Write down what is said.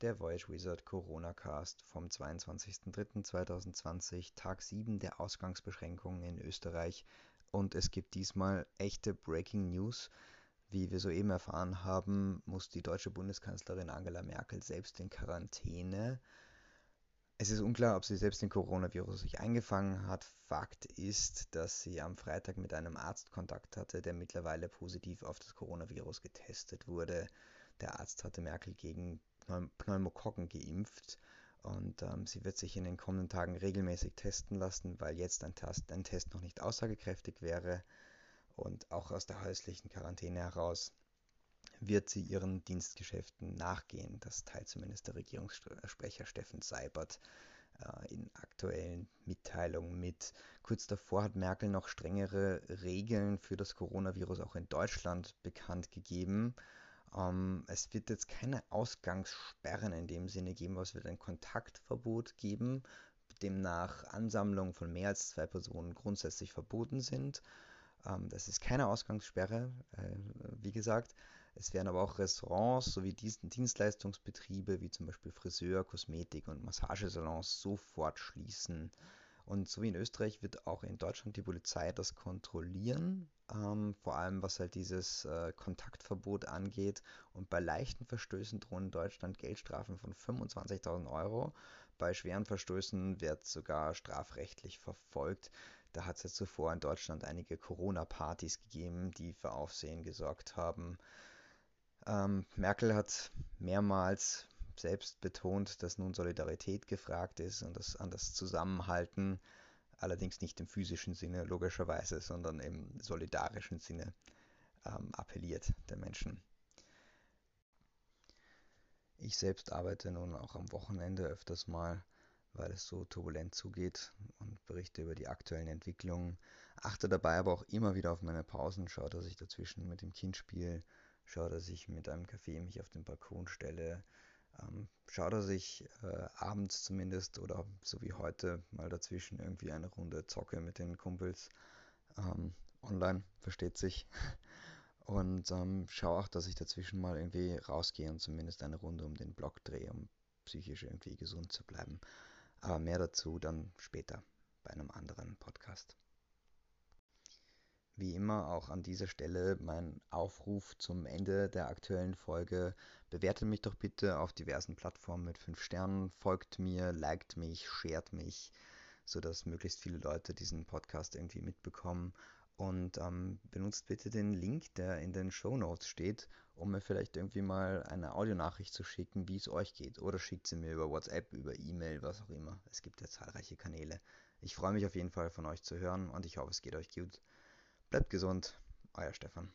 der Voyage Wizard Corona Cast vom 22.03.2020, Tag 7 der Ausgangsbeschränkungen in Österreich. Und es gibt diesmal echte Breaking News. Wie wir soeben erfahren haben, muss die deutsche Bundeskanzlerin Angela Merkel selbst in Quarantäne. Es ist unklar, ob sie selbst den Coronavirus sich eingefangen hat. Fakt ist, dass sie am Freitag mit einem Arzt Kontakt hatte, der mittlerweile positiv auf das Coronavirus getestet wurde. Der Arzt hatte Merkel gegen Pneumokokken geimpft und ähm, sie wird sich in den kommenden Tagen regelmäßig testen lassen, weil jetzt ein Test, ein Test noch nicht aussagekräftig wäre. Und auch aus der häuslichen Quarantäne heraus wird sie ihren Dienstgeschäften nachgehen. Das teilt zumindest der Regierungssprecher Steffen Seibert äh, in aktuellen Mitteilungen mit. Kurz davor hat Merkel noch strengere Regeln für das Coronavirus auch in Deutschland bekannt gegeben. Ähm, es wird jetzt keine Ausgangssperren in dem Sinne geben, es wird ein Kontaktverbot geben, demnach Ansammlungen von mehr als zwei Personen grundsätzlich verboten sind. Ähm, das ist keine Ausgangssperre, äh, wie gesagt. Es werden aber auch Restaurants sowie Dienstleistungsbetriebe wie zum Beispiel Friseur, Kosmetik und Massagesalons sofort schließen. Und so wie in Österreich wird auch in Deutschland die Polizei das kontrollieren, ähm, vor allem was halt dieses äh, Kontaktverbot angeht. Und bei leichten Verstößen drohen in Deutschland Geldstrafen von 25.000 Euro. Bei schweren Verstößen wird sogar strafrechtlich verfolgt. Da hat es jetzt zuvor in Deutschland einige Corona-Partys gegeben, die für Aufsehen gesorgt haben. Ähm, Merkel hat mehrmals selbst betont, dass nun Solidarität gefragt ist und das an das Zusammenhalten, allerdings nicht im physischen Sinne logischerweise, sondern im solidarischen Sinne ähm, appelliert der Menschen. Ich selbst arbeite nun auch am Wochenende öfters mal, weil es so turbulent zugeht und berichte über die aktuellen Entwicklungen, achte dabei aber auch immer wieder auf meine Pausen, schaue, dass ich dazwischen mit dem Kind spiele, schaue, dass ich mit einem Kaffee mich auf den Balkon stelle, ähm, schau, dass ich äh, abends zumindest oder so wie heute mal dazwischen irgendwie eine Runde zocke mit den Kumpels. Ähm, online, versteht sich. Und ähm, schau auch, dass ich dazwischen mal irgendwie rausgehe und zumindest eine Runde um den Block drehe, um psychisch irgendwie gesund zu bleiben. Aber mehr dazu dann später bei einem anderen Podcast. Wie immer auch an dieser Stelle mein Aufruf zum Ende der aktuellen Folge. Bewertet mich doch bitte auf diversen Plattformen mit 5 Sternen, folgt mir, liked mich, shared mich, sodass möglichst viele Leute diesen Podcast irgendwie mitbekommen. Und ähm, benutzt bitte den Link, der in den Show Notes steht, um mir vielleicht irgendwie mal eine Audionachricht zu schicken, wie es euch geht. Oder schickt sie mir über WhatsApp, über E-Mail, was auch immer. Es gibt ja zahlreiche Kanäle. Ich freue mich auf jeden Fall von euch zu hören und ich hoffe, es geht euch gut. Bleibt gesund, euer Stefan.